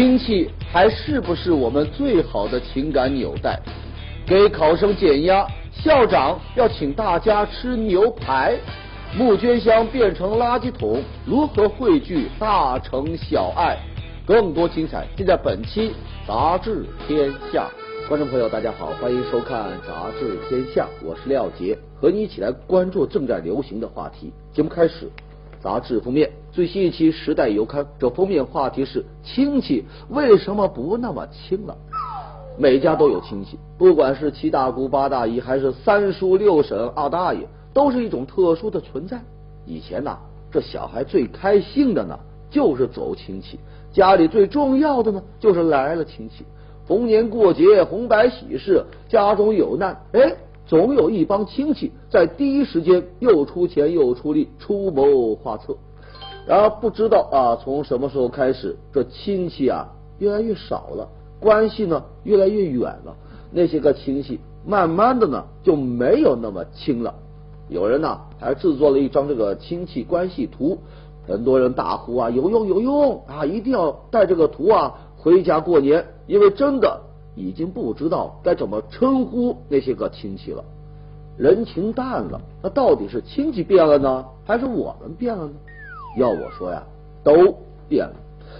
亲戚还是不是我们最好的情感纽带？给考生减压，校长要请大家吃牛排。募捐箱变成垃圾桶，如何汇聚大城小爱？更多精彩尽在本期杂志天下。观众朋友，大家好，欢迎收看杂志天下，我是廖杰，和你一起来关注正在流行的话题。节目开始。杂志封面最新一期《时代周刊》，这封面话题是亲戚为什么不那么亲了？每家都有亲戚，不管是七大姑八大姨，还是三叔六婶二大爷，都是一种特殊的存在。以前呐，这小孩最开心的呢，就是走亲戚；家里最重要的呢，就是来了亲戚。逢年过节、红白喜事，家中有难，哎。总有一帮亲戚在第一时间又出钱又出力出谋划策，然而不知道啊，从什么时候开始，这亲戚啊越来越少了，关系呢越来越远了，那些个亲戚慢慢的呢就没有那么亲了。有人呢还制作了一张这个亲戚关系图，很多人大呼啊有用有用啊，一定要带这个图啊回家过年，因为真的。已经不知道该怎么称呼那些个亲戚了，人情淡了，那到底是亲戚变了呢，还是我们变了呢？要我说呀，都变了。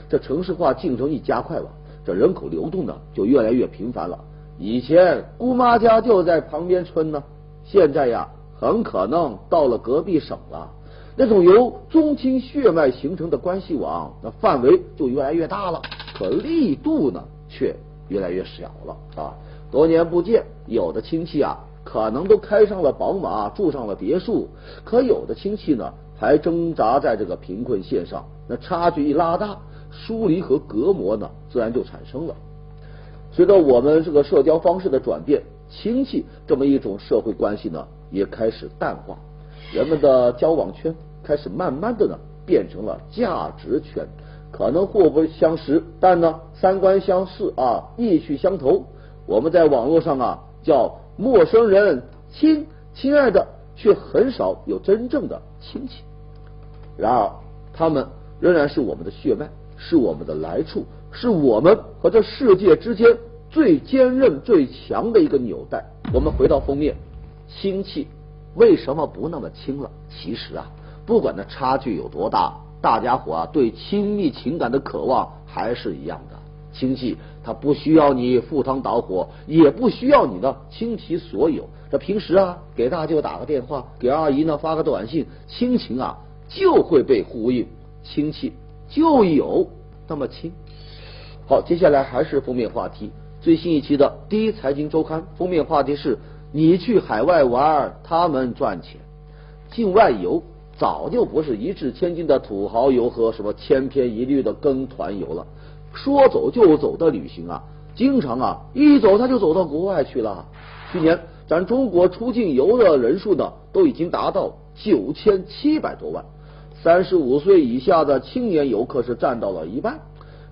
这城市化进程一加快吧，这人口流动呢就越来越频繁了。以前姑妈家就在旁边村呢，现在呀很可能到了隔壁省了。那种由宗亲血脉形成的关系网，那范围就越来越大了，可力度呢却。越来越小了啊！多年不见，有的亲戚啊，可能都开上了宝马，住上了别墅；可有的亲戚呢，还挣扎在这个贫困线上。那差距一拉大，疏离和隔膜呢，自然就产生了。随着我们这个社交方式的转变，亲戚这么一种社会关系呢，也开始淡化。人们的交往圈开始慢慢的呢，变成了价值圈。可能互不相识，但呢三观相似啊，意趣相投。我们在网络上啊叫陌生人亲，亲爱的，却很少有真正的亲戚。然而，他们仍然是我们的血脉，是我们的来处，是我们和这世界之间最坚韧、最强的一个纽带。我们回到封面，亲戚为什么不那么亲了？其实啊，不管那差距有多大。大家伙啊，对亲密情感的渴望还是一样的。亲戚他不需要你赴汤蹈火，也不需要你的倾其所有。这平时啊，给大舅打个电话，给二姨呢发个短信，亲情啊就会被呼应，亲戚就有那么亲。好，接下来还是封面话题，最新一期的《第一财经周刊》封面话题是：你去海外玩，他们赚钱，境外游。早就不是一掷千金的土豪游和什么千篇一律的跟团游了，说走就走的旅行啊，经常啊一走他就走到国外去了。去年咱中国出境游的人数呢，都已经达到九千七百多万，三十五岁以下的青年游客是占到了一半。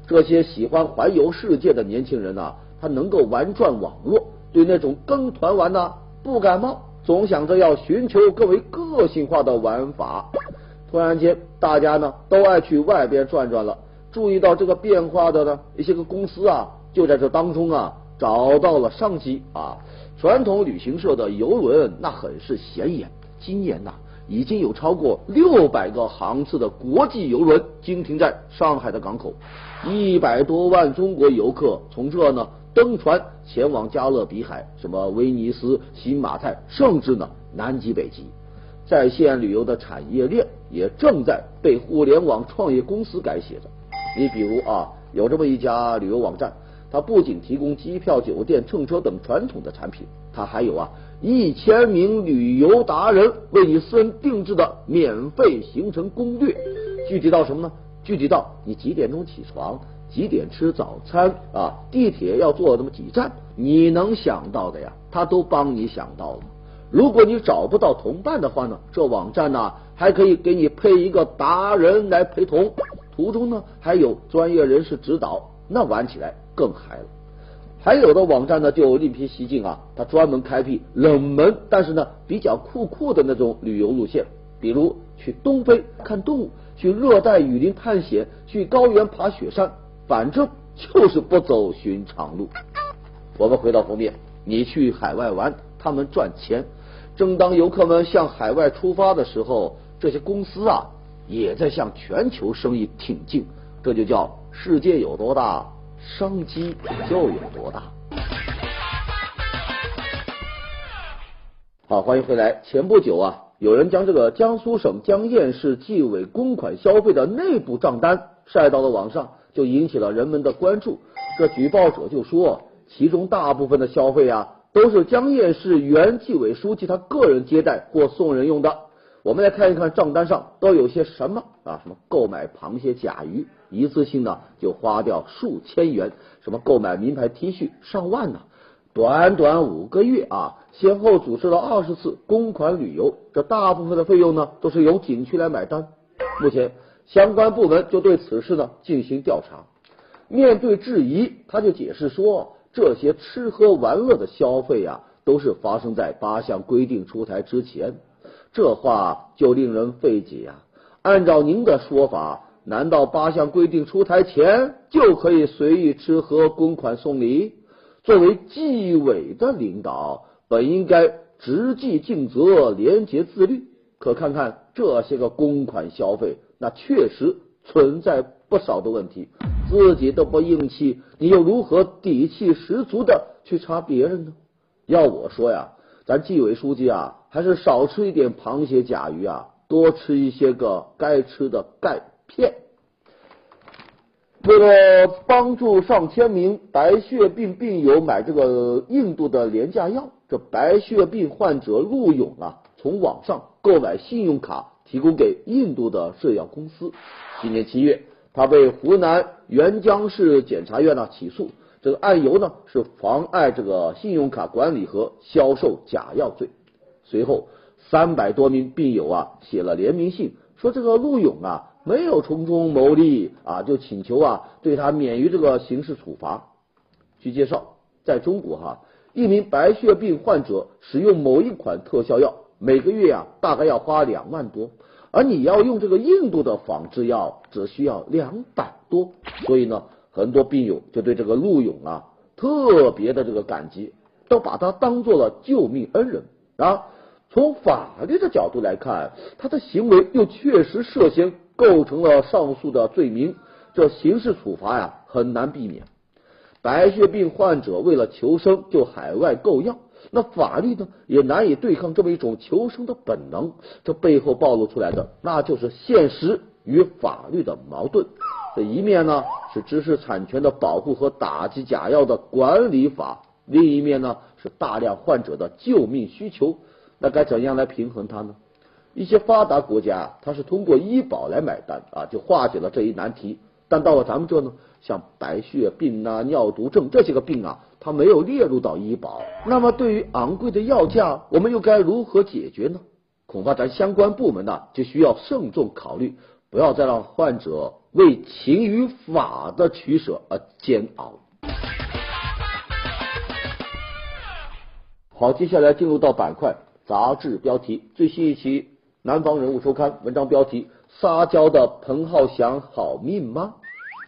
这些喜欢环游世界的年轻人呢，他能够玩转网络，对那种跟团玩呢不感冒。总想着要寻求更为个性化的玩法，突然间大家呢都爱去外边转转了。注意到这个变化的呢一些个公司啊，就在这当中啊找到了商机啊。传统旅行社的游轮那很是显眼，今年呐已经有超过六百个航次的国际游轮经停在上海的港口，一百多万中国游客从这呢。登船前往加勒比海，什么威尼斯、新马泰，甚至呢南极、北极，在线旅游的产业链也正在被互联网创业公司改写着。你比如啊，有这么一家旅游网站，它不仅提供机票、酒店、乘车等传统的产品，它还有啊一千名旅游达人为你私人定制的免费行程攻略。具体到什么呢？具体到你几点钟起床？几点吃早餐啊？地铁要坐那么几站？你能想到的呀，他都帮你想到了。如果你找不到同伴的话呢，这网站呢还可以给你配一个达人来陪同，途中呢还有专业人士指导，那玩起来更嗨了。还有的网站呢就另辟蹊径啊，它专门开辟冷门但是呢比较酷酷的那种旅游路线，比如去东非看动物，去热带雨林探险，去高原爬雪山。反正就是不走寻常路。我们回到封面，你去海外玩，他们赚钱。正当游客们向海外出发的时候，这些公司啊也在向全球生意挺进。这就叫世界有多大，商机就有多大。好，欢迎回来。前不久啊，有人将这个江苏省江堰市纪委公款消费的内部账单晒到了网上，就引起了人们的关注。这举报者就说，其中大部分的消费啊，都是江堰市原纪委书记他个人接待或送人用的。我们来看一看账单上都有些什么啊？什么购买螃蟹、甲鱼，一次性呢就花掉数千元；什么购买名牌 T 恤，上万呢？短短五个月啊，先后组织了二十次公款旅游，这大部分的费用呢都是由景区来买单。目前相关部门就对此事呢进行调查。面对质疑，他就解释说，这些吃喝玩乐的消费啊，都是发生在八项规定出台之前。这话就令人费解呀。按照您的说法，难道八项规定出台前就可以随意吃喝、公款送礼？作为纪委的领导，本应该执纪尽责、廉洁自律。可看看这些个公款消费，那确实存在不少的问题。自己都不硬气，你又如何底气十足的去查别人呢？要我说呀，咱纪委书记啊，还是少吃一点螃蟹、甲鱼啊，多吃一些个该吃的钙片。为了帮助上千名白血病病友买这个印度的廉价药，这白血病患者陆勇啊，从网上购买信用卡提供给印度的制药公司。今年七月，他被湖南沅江市检察院呢起诉，这个案由呢是妨碍这个信用卡管理和销售假药罪。随后，三百多名病友啊写了联名信，说这个陆勇啊。没有从中牟利啊，就请求啊对他免于这个刑事处罚。据介绍，在中国哈，一名白血病患者使用某一款特效药，每个月啊大概要花两万多，而你要用这个印度的仿制药，只需要两百多。所以呢，很多病友就对这个陆勇啊特别的这个感激，都把他当做了救命恩人啊。从法律的角度来看，他的行为又确实涉嫌。构成了上述的罪名，这刑事处罚呀很难避免。白血病患者为了求生就海外购药，那法律呢也难以对抗这么一种求生的本能。这背后暴露出来的，那就是现实与法律的矛盾。这一面呢是知识产权的保护和打击假药的管理法，另一面呢是大量患者的救命需求。那该怎样来平衡它呢？一些发达国家，它是通过医保来买单啊，就化解了这一难题。但到了咱们这呢，像白血病啊、尿毒症这些个病啊，它没有列入到医保。那么对于昂贵的药价，我们又该如何解决呢？恐怕咱相关部门呢，就需要慎重考虑，不要再让患者为情与法的取舍而煎熬。好，接下来进入到板块杂志标题，最新一期。南方人物周刊文章标题：撒娇的彭浩翔好命吗？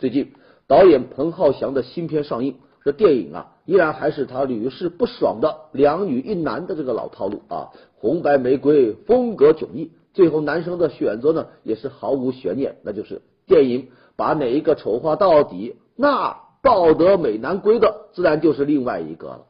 最近导演彭浩翔的新片上映，这电影啊依然还是他屡试不爽的两女一男的这个老套路啊，红白玫瑰风格迥异，最后男生的选择呢也是毫无悬念，那就是电影把哪一个丑化到底，那抱得美男归的自然就是另外一个了。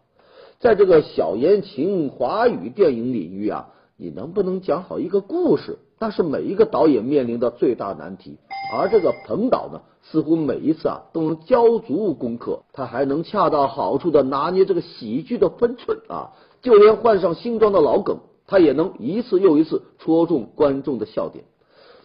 在这个小言情华语电影领域啊。你能不能讲好一个故事？那是每一个导演面临的最大难题。而这个彭导呢，似乎每一次啊都能交足功课，他还能恰到好处的拿捏这个喜剧的分寸啊。就连换上新装的老梗，他也能一次又一次戳中观众的笑点。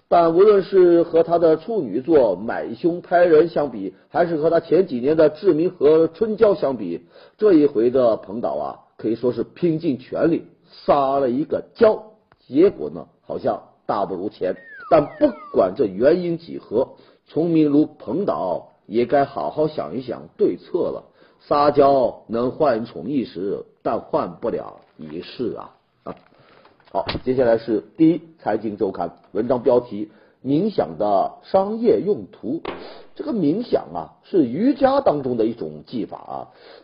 但无论是和他的处女作《买凶拍人》相比，还是和他前几年的《志明和春娇》相比，这一回的彭导啊，可以说是拼尽全力。撒了一个娇，结果呢好像大不如前。但不管这原因几何，聪明如彭导也该好好想一想对策了。撒娇能换宠一时，但换不了一世啊！啊，好，接下来是第一财经周刊文章标题：冥想的商业用途。这个冥想啊，是瑜伽当中的一种技法啊，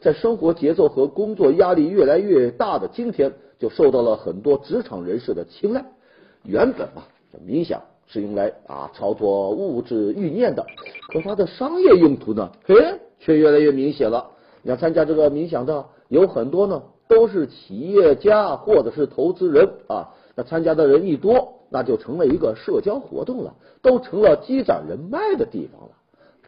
在生活节奏和工作压力越来越大的今天，就受到了很多职场人士的青睐。原本嘛，冥想是用来啊操作物质欲念的，可它的商业用途呢，嘿，却越来越明显了。你要参加这个冥想的有很多呢，都是企业家或者是投资人啊。那参加的人一多，那就成了一个社交活动了，都成了积攒人脉的地方了。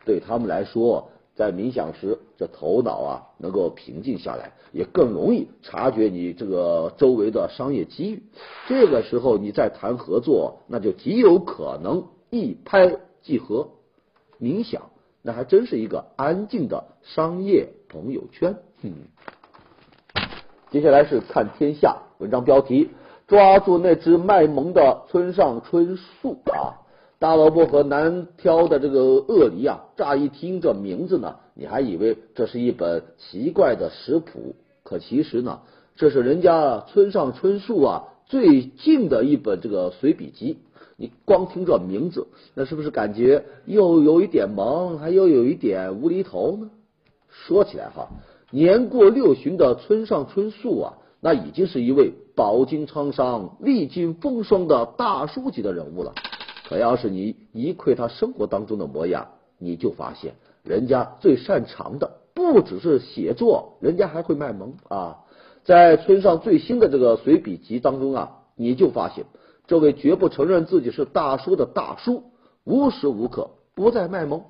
对他们来说，在冥想时，这头脑啊能够平静下来，也更容易察觉你这个周围的商业机遇。这个时候，你再谈合作，那就极有可能一拍即合。冥想，那还真是一个安静的商业朋友圈。嗯，接下来是看天下文章标题：抓住那只卖萌的村上春树啊！大萝卜和难挑的这个鳄梨啊，乍一听这名字呢，你还以为这是一本奇怪的食谱，可其实呢，这是人家村上春树啊最近的一本这个随笔集。你光听这名字，那是不是感觉又有一点萌，还又有一点无厘头呢？说起来哈，年过六旬的村上春树啊，那已经是一位饱经沧桑、历经风霜的大叔级的人物了。可要是你一窥他生活当中的模样，你就发现人家最擅长的不只是写作，人家还会卖萌啊！在村上最新的这个随笔集当中啊，你就发现这位绝不承认自己是大叔的大叔，无时无刻不再卖萌。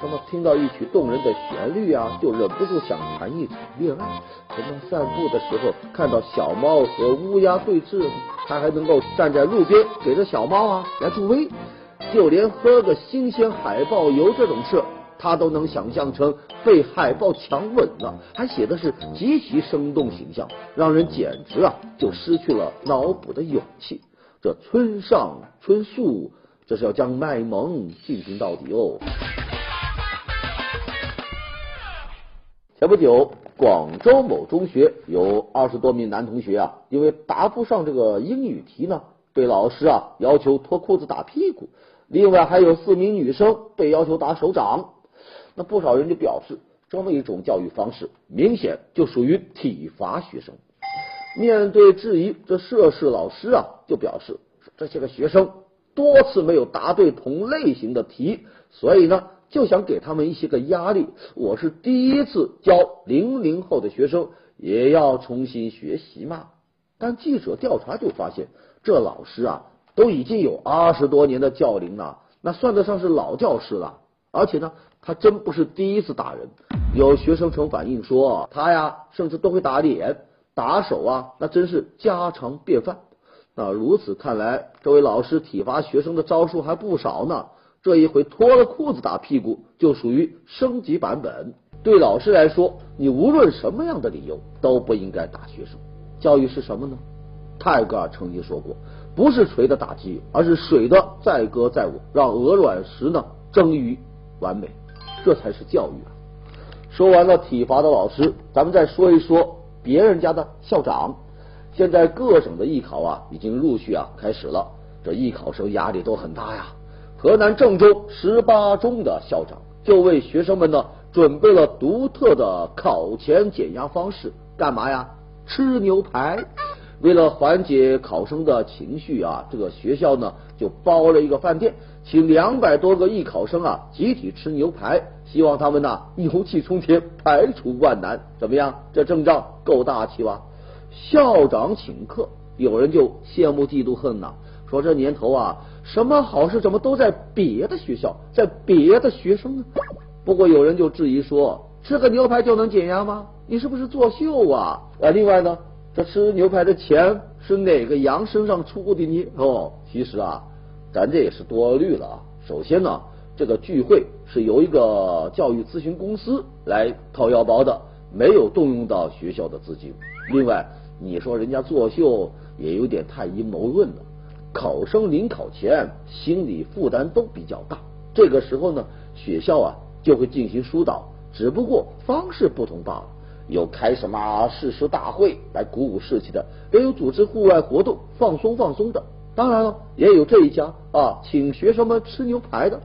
什么听到一曲动人的旋律啊，就忍不住想谈一场恋爱；什么散步的时候看到小猫和乌鸦对峙，他还能够站在路边给这小猫啊来助威；就连喝个新鲜海豹油这种事，他都能想象成被海豹强吻了，还写的是极其生动形象，让人简直啊就失去了脑补的勇气。这村上春树，这是要将卖萌进行到底哦。前不久，广州某中学有二十多名男同学啊，因为答不上这个英语题呢，被老师啊要求脱裤子打屁股。另外还有四名女生被要求打手掌。那不少人就表示，这么一种教育方式，明显就属于体罚学生。面对质疑，这涉事老师啊就表示，这些个学生多次没有答对同类型的题，所以呢。就想给他们一些个压力。我是第一次教零零后的学生，也要重新学习嘛。但记者调查就发现，这老师啊都已经有二十多年的教龄了，那算得上是老教师了。而且呢，他真不是第一次打人。有学生曾反映说，他呀甚至都会打脸、打手啊，那真是家常便饭。那如此看来，这位老师体罚学生的招数还不少呢。这一回脱了裤子打屁股，就属于升级版本。对老师来说，你无论什么样的理由都不应该打学生。教育是什么呢？泰戈尔曾经说过，不是锤的打击，而是水的载歌载舞，让鹅卵石呢臻于完美，这才是教育啊！说完了体罚的老师，咱们再说一说别人家的校长。现在各省的艺考啊，已经陆续啊开始了，这艺考生压力都很大呀。河南郑州十八中的校长就为学生们呢准备了独特的考前减压方式，干嘛呀？吃牛排。为了缓解考生的情绪啊，这个学校呢就包了一个饭店，请两百多个艺考生啊集体吃牛排，希望他们呢牛气冲天，排除万难。怎么样？这阵仗够大气吧？校长请客，有人就羡慕嫉妒恨呐，说这年头啊。什么好事怎么都在别的学校，在别的学生呢？不过有人就质疑说，吃个牛排就能减压吗？你是不是作秀啊？啊，另外呢，这吃牛排的钱是哪个羊身上出的呢？哦，其实啊，咱这也是多虑了啊。首先呢，这个聚会是由一个教育咨询公司来掏腰包的，没有动用到学校的资金。另外，你说人家作秀也有点太阴谋论了。考生临考前心理负担都比较大，这个时候呢，学校啊就会进行疏导，只不过方式不同罢了。有开什么誓师大会来鼓舞士气的，也有组织户外活动放松放松的。当然了，也有这一家啊，请学生们吃牛排的。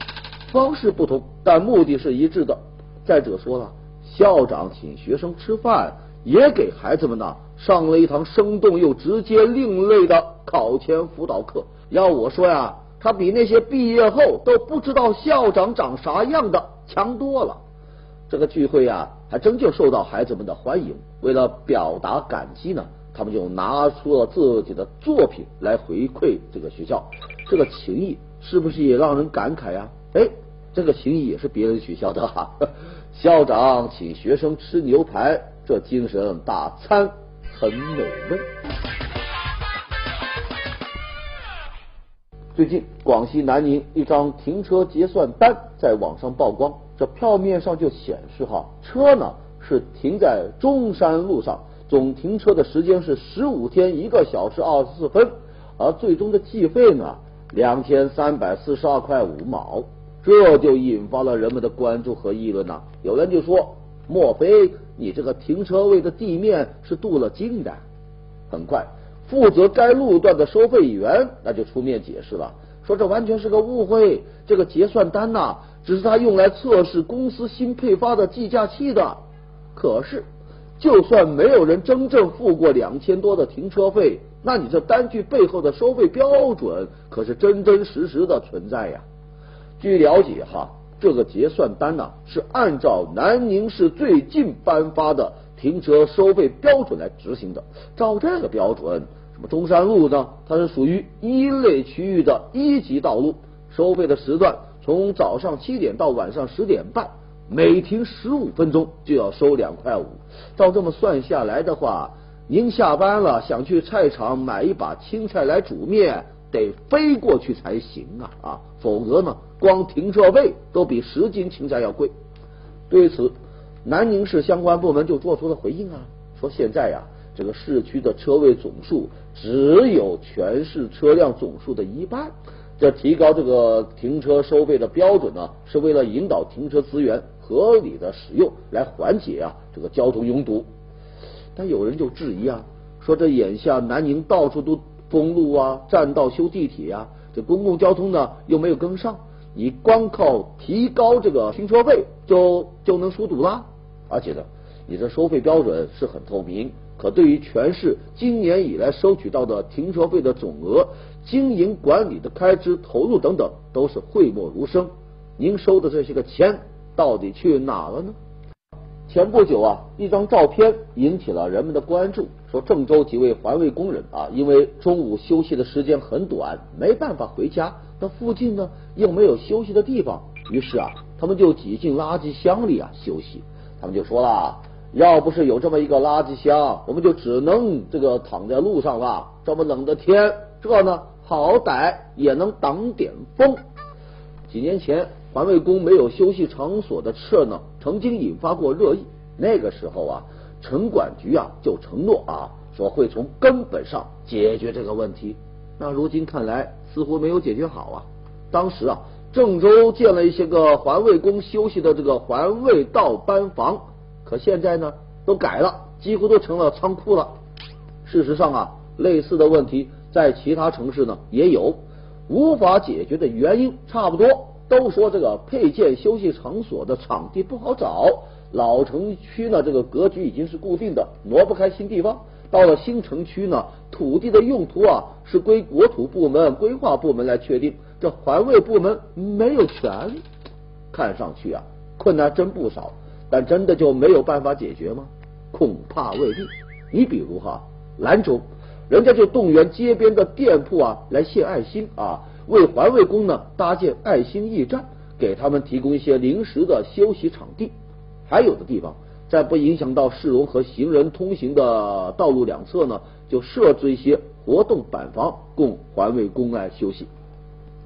方式不同，但目的是一致的。再者说了，校长请学生吃饭，也给孩子们呢上了一堂生动又直接另类的考前辅导课。要我说呀，他比那些毕业后都不知道校长长啥样的强多了。这个聚会呀，还真就受到孩子们的欢迎。为了表达感激呢，他们就拿出了自己的作品来回馈这个学校。这个情谊是不是也让人感慨呀？哎，这个情谊也是别人学校的哈。校长请学生吃牛排，这精神大餐很美味。最近，广西南宁一张停车结算单在网上曝光。这票面上就显示哈，车呢是停在中山路上，总停车的时间是十五天一个小时二十四分，而最终的计费呢两千三百四十二块五毛，这就引发了人们的关注和议论呐。有人就说，莫非你这个停车位的地面是镀了金的？很快，负责该路段的收费员那就出面解释了，说这完全是个误会，这个结算单呐。只是他用来测试公司新配发的计价器的。可是，就算没有人真正付过两千多的停车费，那你这单据背后的收费标准可是真真实实的存在呀。据了解哈，这个结算单呢是按照南宁市最近颁发的停车收费标准来执行的。照这个标准，什么中山路呢？它是属于一类区域的一级道路，收费的时段。从早上七点到晚上十点半，每停十五分钟就要收两块五。照这么算下来的话，您下班了想去菜场买一把青菜来煮面，得飞过去才行啊啊！否则呢，光停车费都比十斤青菜要贵。对此，南宁市相关部门就做出了回应啊，说现在呀，这个市区的车位总数只有全市车辆总数的一半。这提高这个停车收费的标准呢，是为了引导停车资源合理的使用，来缓解啊这个交通拥堵。但有人就质疑啊，说这眼下南宁到处都封路啊，占道修地铁啊，这公共交通呢又没有跟上，你光靠提高这个停车费就就能疏堵啦？而且呢，你这收费标准是很透明。可对于全市今年以来收取到的停车费的总额、经营管理的开支投入等等，都是讳莫如深。您收的这些个钱到底去哪了呢？前不久啊，一张照片引起了人们的关注，说郑州几位环卫工人啊，因为中午休息的时间很短，没办法回家，那附近呢又没有休息的地方，于是啊，他们就挤进垃圾箱里啊休息。他们就说了。要不是有这么一个垃圾箱，我们就只能这个躺在路上了。这么冷的天，这呢好歹也能挡点风。几年前环卫工没有休息场所的事呢，曾经引发过热议。那个时候啊，城管局啊就承诺啊，说会从根本上解决这个问题。那如今看来，似乎没有解决好啊。当时啊，郑州建了一些个环卫工休息的这个环卫道班房。可现在呢，都改了，几乎都成了仓库了。事实上啊，类似的问题在其他城市呢也有，无法解决的原因差不多，都说这个配件休息场所的场地不好找。老城区呢，这个格局已经是固定的，挪不开新地方。到了新城区呢，土地的用途啊是归国土部门、规划部门来确定，这环卫部门没有权利。看上去啊，困难真不少。但真的就没有办法解决吗？恐怕未必。你比如哈，兰州，人家就动员街边的店铺啊来献爱心啊，为环卫工呢搭建爱心驿站，给他们提供一些临时的休息场地。还有的地方，在不影响到市容和行人通行的道路两侧呢，就设置一些活动板房，供环卫工来休息。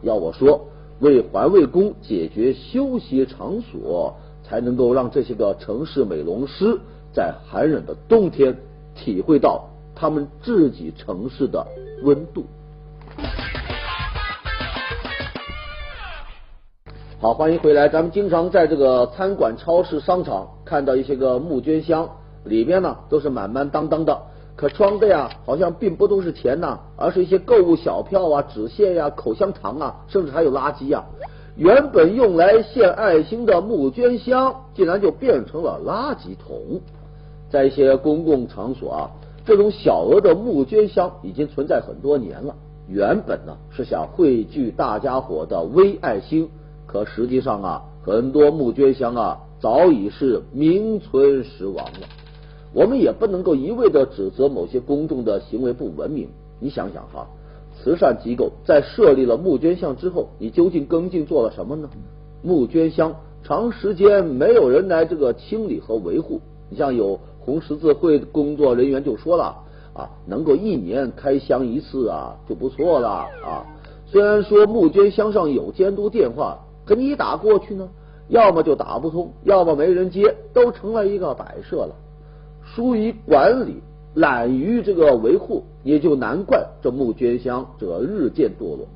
要我说，为环卫工解决休息场所。才能够让这些个城市美容师在寒冷的冬天体会到他们自己城市的温度。好，欢迎回来。咱们经常在这个餐馆、超市、商场看到一些个募捐箱，里边呢都是满满当当的，可装的呀好像并不都是钱呐，而是一些购物小票啊、纸屑呀、口香糖啊，甚至还有垃圾呀。原本用来献爱心的募捐箱，竟然就变成了垃圾桶。在一些公共场所啊，这种小额的募捐箱已经存在很多年了。原本呢是想汇聚大家伙的微爱心，可实际上啊，很多募捐箱啊早已是名存实亡了。我们也不能够一味的指责某些公众的行为不文明。你想想哈，慈善机构在设立了募捐箱之后，你究竟跟进做了什么呢？募捐箱长时间没有人来这个清理和维护，你像有红十字会工作人员就说了啊，能够一年开箱一次啊就不错了啊。虽然说募捐箱上有监督电话，可你一打过去呢，要么就打不通，要么没人接，都成了一个摆设了。疏于管理，懒于这个维护，也就难怪这募捐箱这日渐堕落。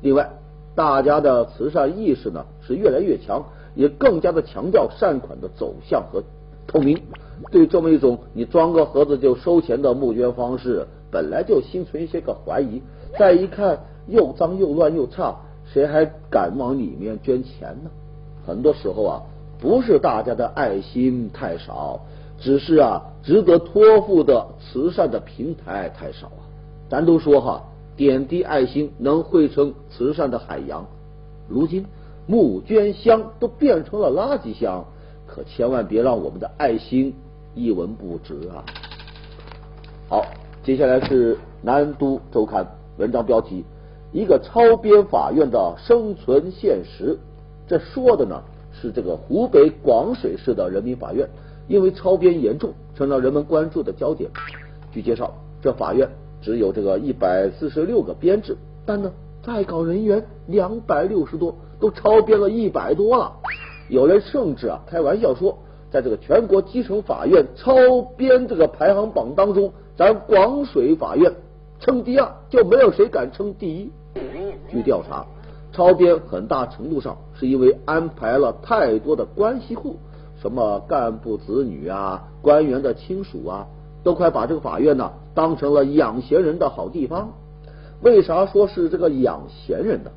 另外，大家的慈善意识呢是越来越强，也更加的强调善款的走向和透明。对这么一种你装个盒子就收钱的募捐方式，本来就心存一些个怀疑。再一看又脏又乱又差，谁还敢往里面捐钱呢？很多时候啊，不是大家的爱心太少。只是啊，值得托付的慈善的平台太少啊。咱都说哈，点滴爱心能汇成慈善的海洋。如今募捐箱都变成了垃圾箱，可千万别让我们的爱心一文不值啊！好，接下来是南都周刊文章标题：一个超编法院的生存现实。这说的呢是这个湖北广水市的人民法院。因为超编严重，成了人们关注的焦点。据介绍，这法院只有这个一百四十六个编制，但呢，在岗人员两百六十多，都超编了一百多了。有人甚至啊开玩笑说，在这个全国基层法院超编这个排行榜当中，咱广水法院称第二，就没有谁敢称第一。据调查，超编很大程度上是因为安排了太多的关系户。什么干部子女啊，官员的亲属啊，都快把这个法院呢当成了养闲人的好地方。为啥说是这个养闲人呢？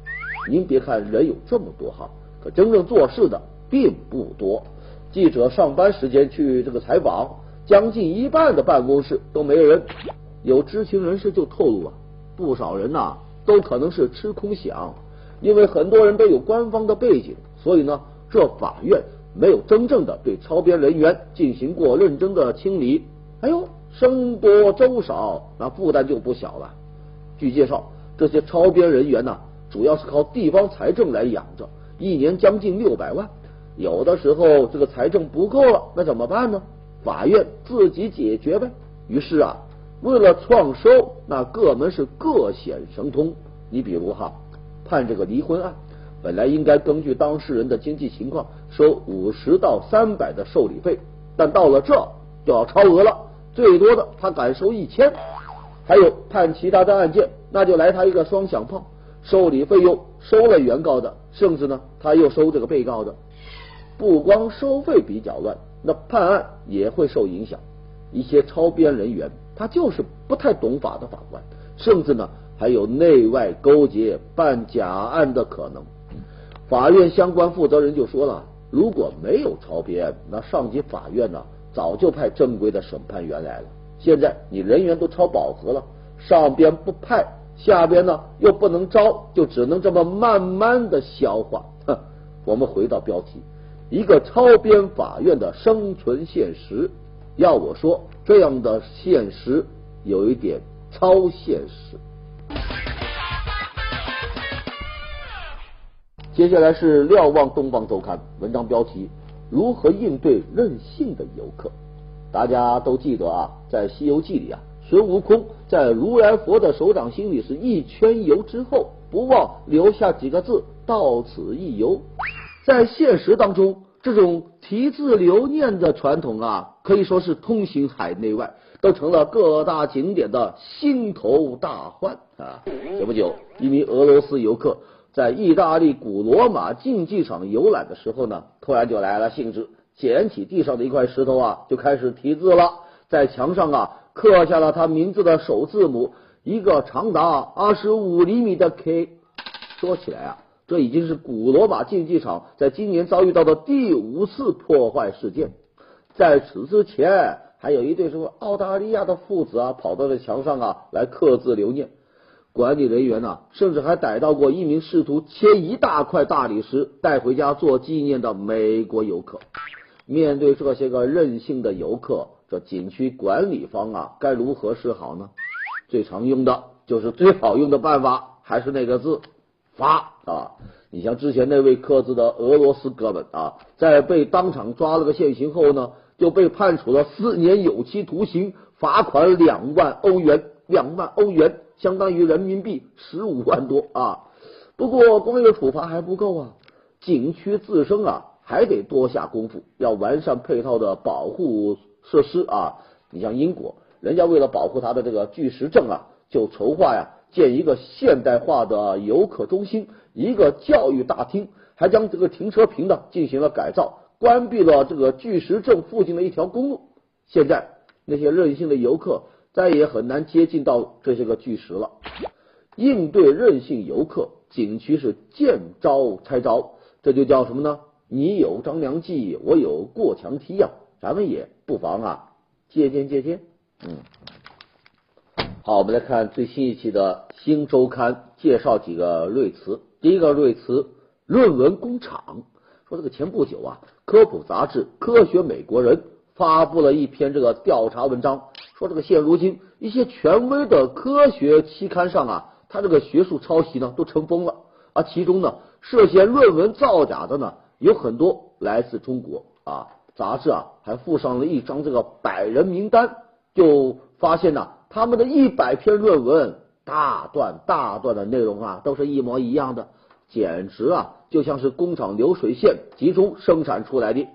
您别看人有这么多哈，可真正做事的并不多。记者上班时间去这个采访，将近一半的办公室都没人。有知情人士就透露啊，不少人呐都可能是吃空饷，因为很多人都有官方的背景，所以呢，这法院。没有真正的对超编人员进行过认真的清理，哎呦，僧多粥少，那负担就不小了。据介绍，这些超编人员呢，主要是靠地方财政来养着，一年将近六百万。有的时候这个财政不够了，那怎么办呢？法院自己解决呗。于是啊，为了创收，那各门是各显神通。你比如哈，判这个离婚案。本来应该根据当事人的经济情况收五十到三百的受理费，但到了这就要超额了，最多的他敢收一千。还有判其他的案件，那就来他一个双响炮，受理费用收了原告的，甚至呢他又收这个被告的。不光收费比较乱，那判案也会受影响。一些超编人员他就是不太懂法的法官，甚至呢还有内外勾结办假案的可能。法院相关负责人就说了，如果没有超编，那上级法院呢早就派正规的审判员来了。现在你人员都超饱和了，上边不派，下边呢又不能招，就只能这么慢慢的消化。哼，我们回到标题，一个超编法院的生存现实。要我说，这样的现实有一点超现实。接下来是瞭望东方周刊文章标题：如何应对任性的游客？大家都记得啊，在《西游记》里啊，孙悟空在如来佛的手掌心里是一圈油之后，不忘留下几个字：“到此一游。”在现实当中，这种题字留念的传统啊，可以说是通行海内外，都成了各大景点的心头大患啊。前不久，一名俄罗斯游客。在意大利古罗马竞技场游览的时候呢，突然就来了兴致，捡起地上的一块石头啊，就开始题字了。在墙上啊，刻下了他名字的首字母，一个长达二十五厘米的 K。说起来啊，这已经是古罗马竞技场在今年遭遇到的第五次破坏事件。在此之前，还有一对什么澳大利亚的父子啊，跑到了墙上啊来刻字留念。管理人员呢，甚至还逮到过一名试图切一大块大理石带回家做纪念的美国游客。面对这些个任性的游客，这景区管理方啊，该如何是好呢？最常用的就是最好用的办法，还是那个字罚啊！你像之前那位刻字的俄罗斯哥们啊，在被当场抓了个现行后呢，就被判处了四年有期徒刑，罚款两万欧元，两万欧元相当于人民币十五万多啊！不过光有处罚还不够啊，景区自身啊。还得多下功夫，要完善配套的保护设施啊！你像英国，人家为了保护他的这个巨石阵啊，就筹划呀建一个现代化的游客中心，一个教育大厅，还将这个停车坪呢进行了改造，关闭了这个巨石阵附近的一条公路。现在那些任性的游客再也很难接近到这些个巨石了。应对任性游客，景区是见招拆招，这就叫什么呢？你有张良计，我有过墙梯呀，咱们也不妨啊借鉴借鉴。嗯，好，我们来看最新一期的新周刊，介绍几个瑞词。第一个瑞词，论文工厂。说这个前不久啊，科普杂志《科学美国人》发布了一篇这个调查文章，说这个现如今一些权威的科学期刊上啊，它这个学术抄袭呢都成风了，而其中呢涉嫌论文造假的呢。有很多来自中国啊，杂志啊还附上了一张这个百人名单，就发现呢，他们的一百篇论文大段大段的内容啊都是一模一样的，简直啊就像是工厂流水线集中生产出来的。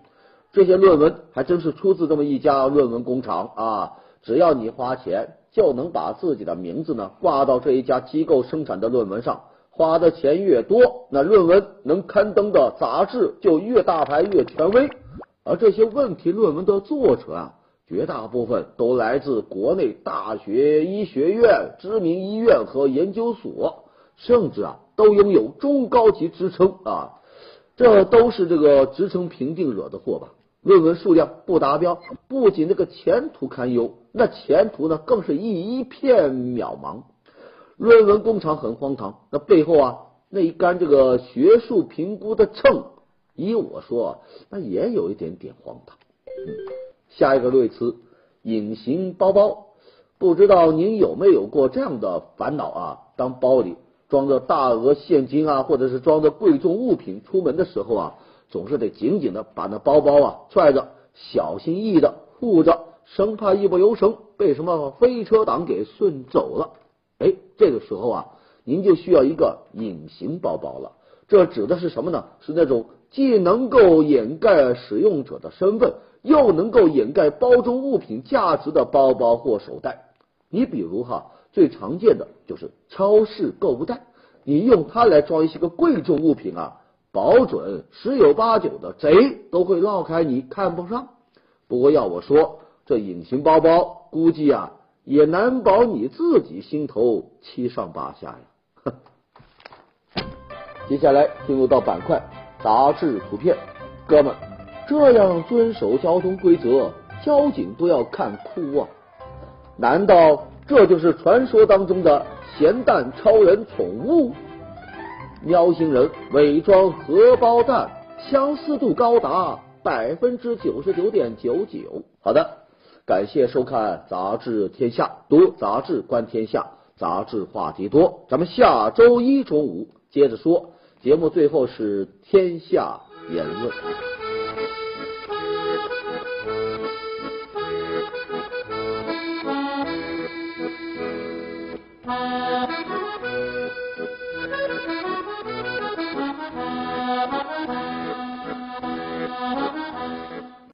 这些论文还真是出自这么一家论文工厂啊，只要你花钱，就能把自己的名字呢挂到这一家机构生产的论文上。花的钱越多，那论文能刊登的杂志就越大牌、越权威。而这些问题论文的作者啊，绝大部分都来自国内大学、医学院、知名医院和研究所，甚至啊都拥有中高级职称啊。这都是这个职称评定惹的祸吧？论文数量不达标，不仅这个前途堪忧，那前途呢更是一片渺茫。论文工厂很荒唐，那背后啊那一杆这个学术评估的秤，依我说，那也有一点点荒唐。嗯下一个瑞词，隐形包包，不知道您有没有过这样的烦恼啊？当包里装着大额现金啊，或者是装着贵重物品出门的时候啊，总是得紧紧的把那包包啊揣着，小心翼翼的护着，生怕一不留神被什么飞车党给顺走了。哎，这个时候啊，您就需要一个隐形包包了。这指的是什么呢？是那种既能够掩盖使用者的身份，又能够掩盖包中物品价值的包包或手袋。你比如哈，最常见的就是超市购物袋，你用它来装一些个贵重物品啊，保准十有八九的贼都会绕开你看不上。不过要我说，这隐形包包估计啊。也难保你自己心头七上八下呀。接下来进入到板块杂志图片，哥们，这样遵守交通规则，交警都要看哭啊！难道这就是传说当中的咸蛋超人宠物？喵星人伪装荷包蛋，相似度高达百分之九十九点九九。好的。感谢收看《杂志天下》，读杂志观天下，杂志话题多。咱们下周一中午接着说。节目最后是天下言论。